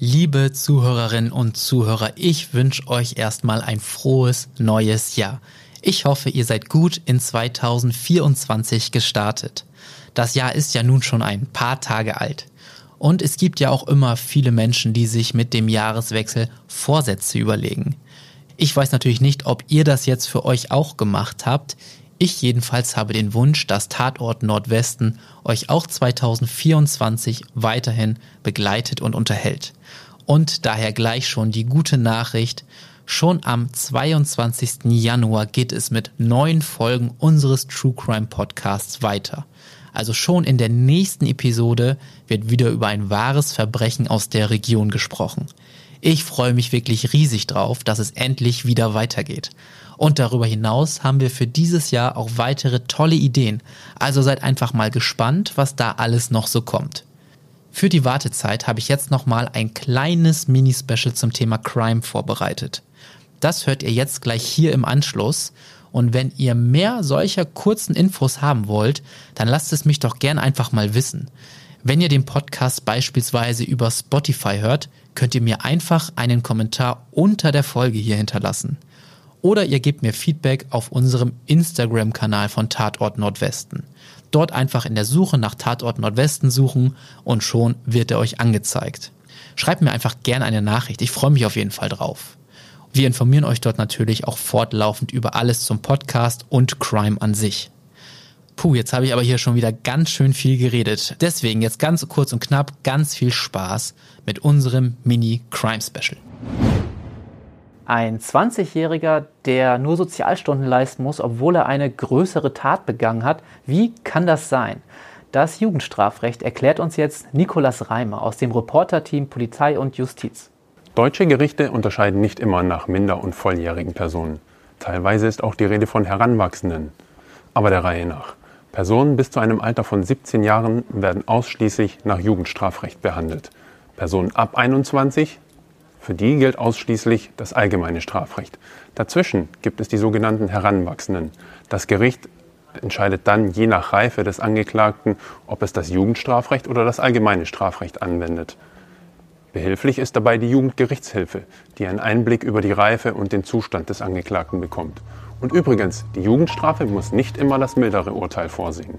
Liebe Zuhörerinnen und Zuhörer, ich wünsche euch erstmal ein frohes neues Jahr. Ich hoffe, ihr seid gut in 2024 gestartet. Das Jahr ist ja nun schon ein paar Tage alt. Und es gibt ja auch immer viele Menschen, die sich mit dem Jahreswechsel Vorsätze überlegen. Ich weiß natürlich nicht, ob ihr das jetzt für euch auch gemacht habt. Ich jedenfalls habe den Wunsch, dass Tatort Nordwesten euch auch 2024 weiterhin begleitet und unterhält. Und daher gleich schon die gute Nachricht, schon am 22. Januar geht es mit neun Folgen unseres True Crime Podcasts weiter. Also schon in der nächsten Episode wird wieder über ein wahres Verbrechen aus der Region gesprochen. Ich freue mich wirklich riesig drauf, dass es endlich wieder weitergeht. Und darüber hinaus haben wir für dieses Jahr auch weitere tolle Ideen. Also seid einfach mal gespannt, was da alles noch so kommt. Für die Wartezeit habe ich jetzt nochmal ein kleines Mini-Special zum Thema Crime vorbereitet. Das hört ihr jetzt gleich hier im Anschluss. Und wenn ihr mehr solcher kurzen Infos haben wollt, dann lasst es mich doch gern einfach mal wissen. Wenn ihr den Podcast beispielsweise über Spotify hört, könnt ihr mir einfach einen Kommentar unter der Folge hier hinterlassen oder ihr gebt mir Feedback auf unserem Instagram-Kanal von Tatort Nordwesten. Dort einfach in der Suche nach Tatort Nordwesten suchen und schon wird er euch angezeigt. Schreibt mir einfach gerne eine Nachricht, ich freue mich auf jeden Fall drauf. Wir informieren euch dort natürlich auch fortlaufend über alles zum Podcast und Crime an sich. Puh, jetzt habe ich aber hier schon wieder ganz schön viel geredet. Deswegen jetzt ganz kurz und knapp ganz viel Spaß mit unserem Mini-Crime-Special. Ein 20-Jähriger, der nur Sozialstunden leisten muss, obwohl er eine größere Tat begangen hat. Wie kann das sein? Das Jugendstrafrecht erklärt uns jetzt Nikolas Reimer aus dem Reporterteam Polizei und Justiz. Deutsche Gerichte unterscheiden nicht immer nach minder- und volljährigen Personen. Teilweise ist auch die Rede von Heranwachsenden. Aber der Reihe nach. Personen bis zu einem Alter von 17 Jahren werden ausschließlich nach Jugendstrafrecht behandelt. Personen ab 21 für die gilt ausschließlich das allgemeine Strafrecht. Dazwischen gibt es die sogenannten Heranwachsenden. Das Gericht entscheidet dann je nach Reife des Angeklagten, ob es das Jugendstrafrecht oder das allgemeine Strafrecht anwendet. Behilflich ist dabei die Jugendgerichtshilfe, die einen Einblick über die Reife und den Zustand des Angeklagten bekommt. Und übrigens, die Jugendstrafe muss nicht immer das mildere Urteil vorsehen.